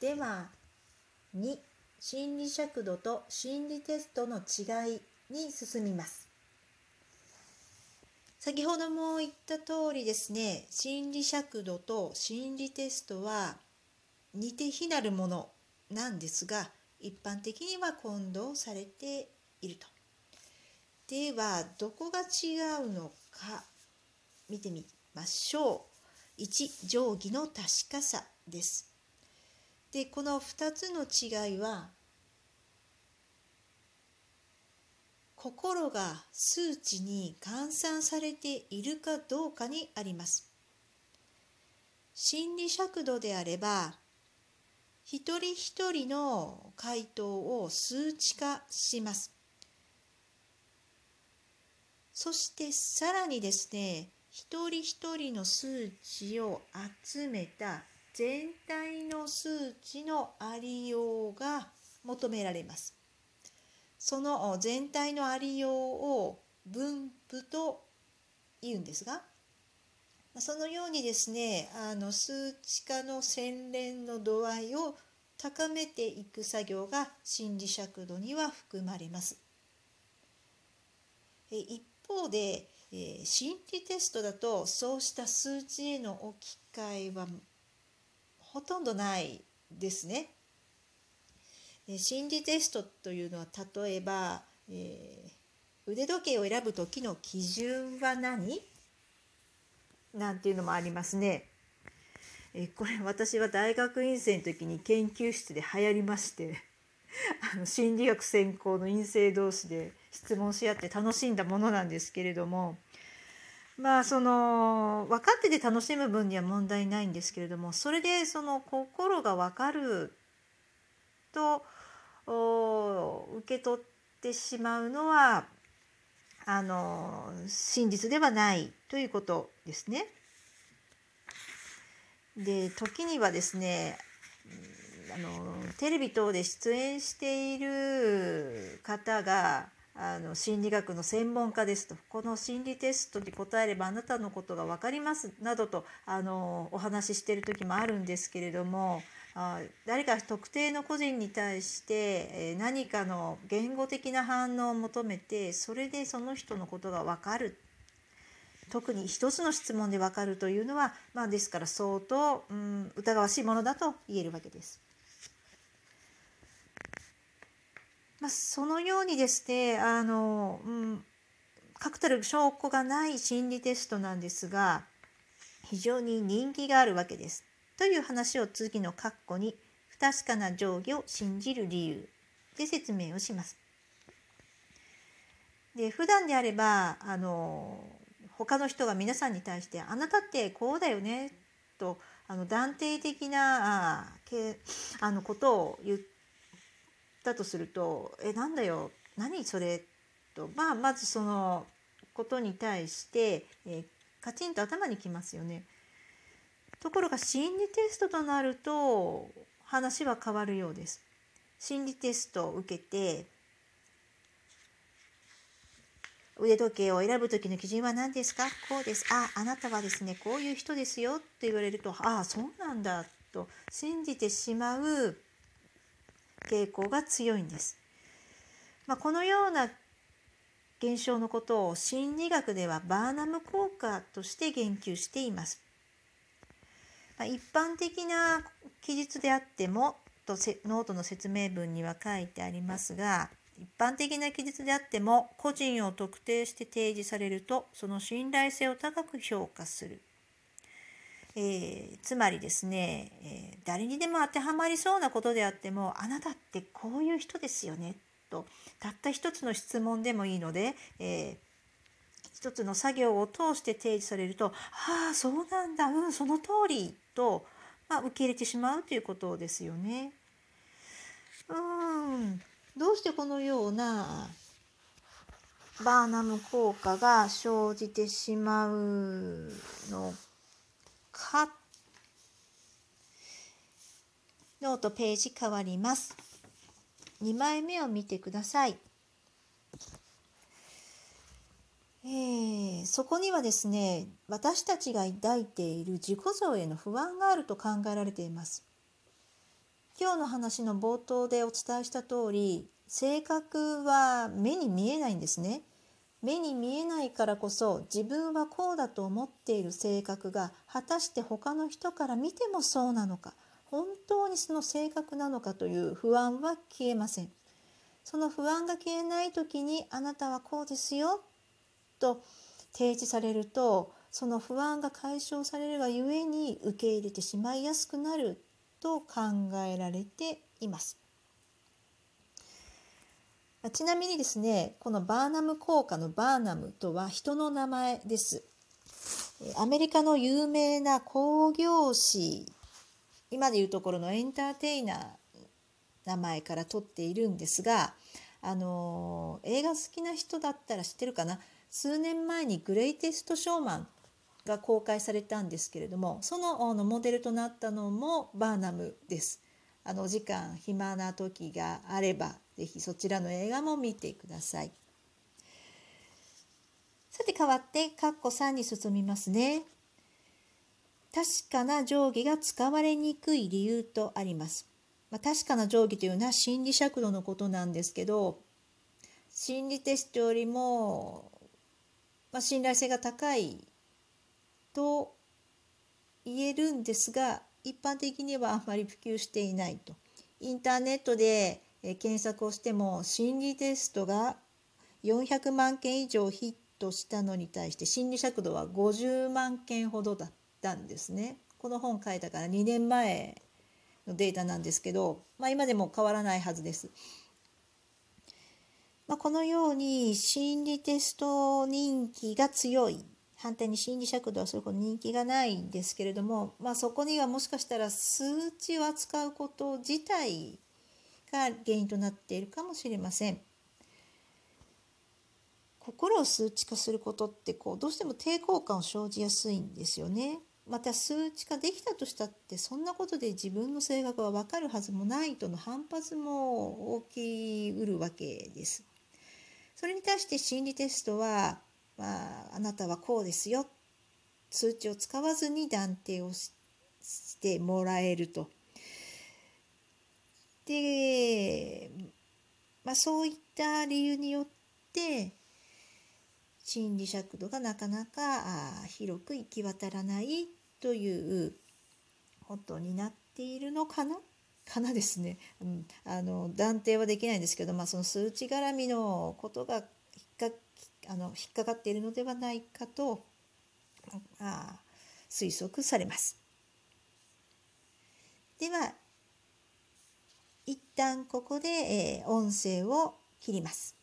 では2心理尺度と心理テストの違いに進みます先ほども言った通りですね心理尺度と心理テストは似て非なるものなんですが一般的には混同されていると。ではどこが違うのか見てみましょう。1定規の確かさです。でこの2つの違いは心が数値に換算されているかどうかにあります。心理尺度であれば一人一人の回答を数値化します。そしてさらにですね一人一人の数値を集めた全体の数値のありようが求められます。その全体のありようを分布と言うんですがそのようにですねあの数値化の洗練の度合いを高めていく作業が心理尺度には含まれます。一方で心理テストだとそうした数値への置き換えはほとんどないですね。心理テストというのは例えば、えー、腕時計を選ぶ時の基準は何？なんていうのもありますね。えこれ私は大学院生の時に研究室で流行りまして あの心理学専攻の院生同士で質問し合って楽しんだものなんですけれどもまあその分かってて楽しむ分には問題ないんですけれどもそれでその心が分かると受け取ってしまうのはあの真実ではないということですね。で時にはですねあのテレビ等で出演している方があの心理学の専門家ですと。この心理テストに答えればあなたのことが分かります。などとあのお話ししてる時もあるんですけれどもあ誰か特定の個人に対して、え何かの言語的な反応を求めてそれでその人のことが分かる。特に一つの質問で分かるというのは、まあ、ですから相当、うん、疑わしいものだと言えるわけです。まあ、そのようにですねあの、うん、確たる証拠がない心理テストなんですが非常に人気があるわけです。という話を次の括弧に不確かな定規を信じる理由で説明をします。で普段であればあの他の人が皆さんに対して「あなたってこうだよね」とあの断定的なあけあのことを言ってたとすると「えなんだよ何それ」と、まあ、まずそのことに対して、えカチンと頭にきますよね。ところが心理テストとなると話は変わるようです。心理テストを受けて腕時計を選ぶ時の基準は何ですか？こうです。あ、あなたはですね、こういう人ですよって言われると、ああ、そうなんだと信じてしまう傾向が強いんです。まあ、このような現象のことを心理学ではバーナム効果として言及しています。ま一般的な記述であってもとノートの説明文には書いてありますが一般的な記述であっても個人を特定して提示されるとその信頼性を高く評価する、えー、つまりですね、えー、誰にでも当てはまりそうなことであってもあなたってこういう人ですよねとたった一つの質問でもいいので、えー一つの作業を通して提示されると「ああそうなんだうんその通り」と、まあ、受け入れてしまうということですよね。うんどうしてこのようなバーナム効果が生じてしまうのかノートページ変わります。2枚目を見てください。えー、そこにはですね私たちが抱いている自己像への不安があると考えられています今日の話の冒頭でお伝えした通り性格は目に見えないんですね。目に見えないからこそ自分はこうだと思っている性格が果たして他の人から見てもそうなのか本当にその性格なのかという不安は消えません。その不安が消えない時にあなたはこうですよと提示されるとその不安が解消されるがゆえに受け入れてしまいやすくなると考えられています。ちなみにですねこのバーナム効果のバーナムとは人の名前です。アメリカの有名な興行師今でいうところのエンターテイナー名前から取っているんですがあの映画好きな人だったら知ってるかな？数年前に「グレイテスト・ショーマン」が公開されたんですけれどもそののモデルとなったのもバーナムです。あの時間暇な時があれば是非そちらの映画も見てください。さて変わってカッコ3に進みますね。確かな定規が使われにくい理由とあります。まあ、確かな定規というのは心理尺度のことなんですけど心理テストよりも、まあ、信頼性が高いと言えるんですが一般的にはあまり普及していないと。インターネットで検索をしても心理テストが400万件以上ヒットしたのに対して心理尺度は50万件ほどだったんですね。この本書いたから2年前のデータなんですけど、まあ、今でも変わらないはずです。まあ、このように心理テスト人気が強い反対に心理尺度はそれほど人気がないんですけれども、まあ、そこにはもしかしたら数値を扱うこと自体が原因となっているかもしれません。心を数値化することってこうどうしても抵抗感を生じやすいんですよね。また数値化できたとしたってそんなことで自分の性格は分かるはずもないとの反発も起きうるわけです。それに対して心理テストはまあ、あなたはこうですよ数値を使わずに断定をしてもらえると。で、まあ、そういった理由によって心理尺度がなかなか広く行き渡らないということになっているのかな？かなですね、うん、あの断定はできないんですけど、まあ、その数値絡みのことが引っかあの引っかかっているのではないかとあ推測されます。では一旦ここで、え、音声を切ります。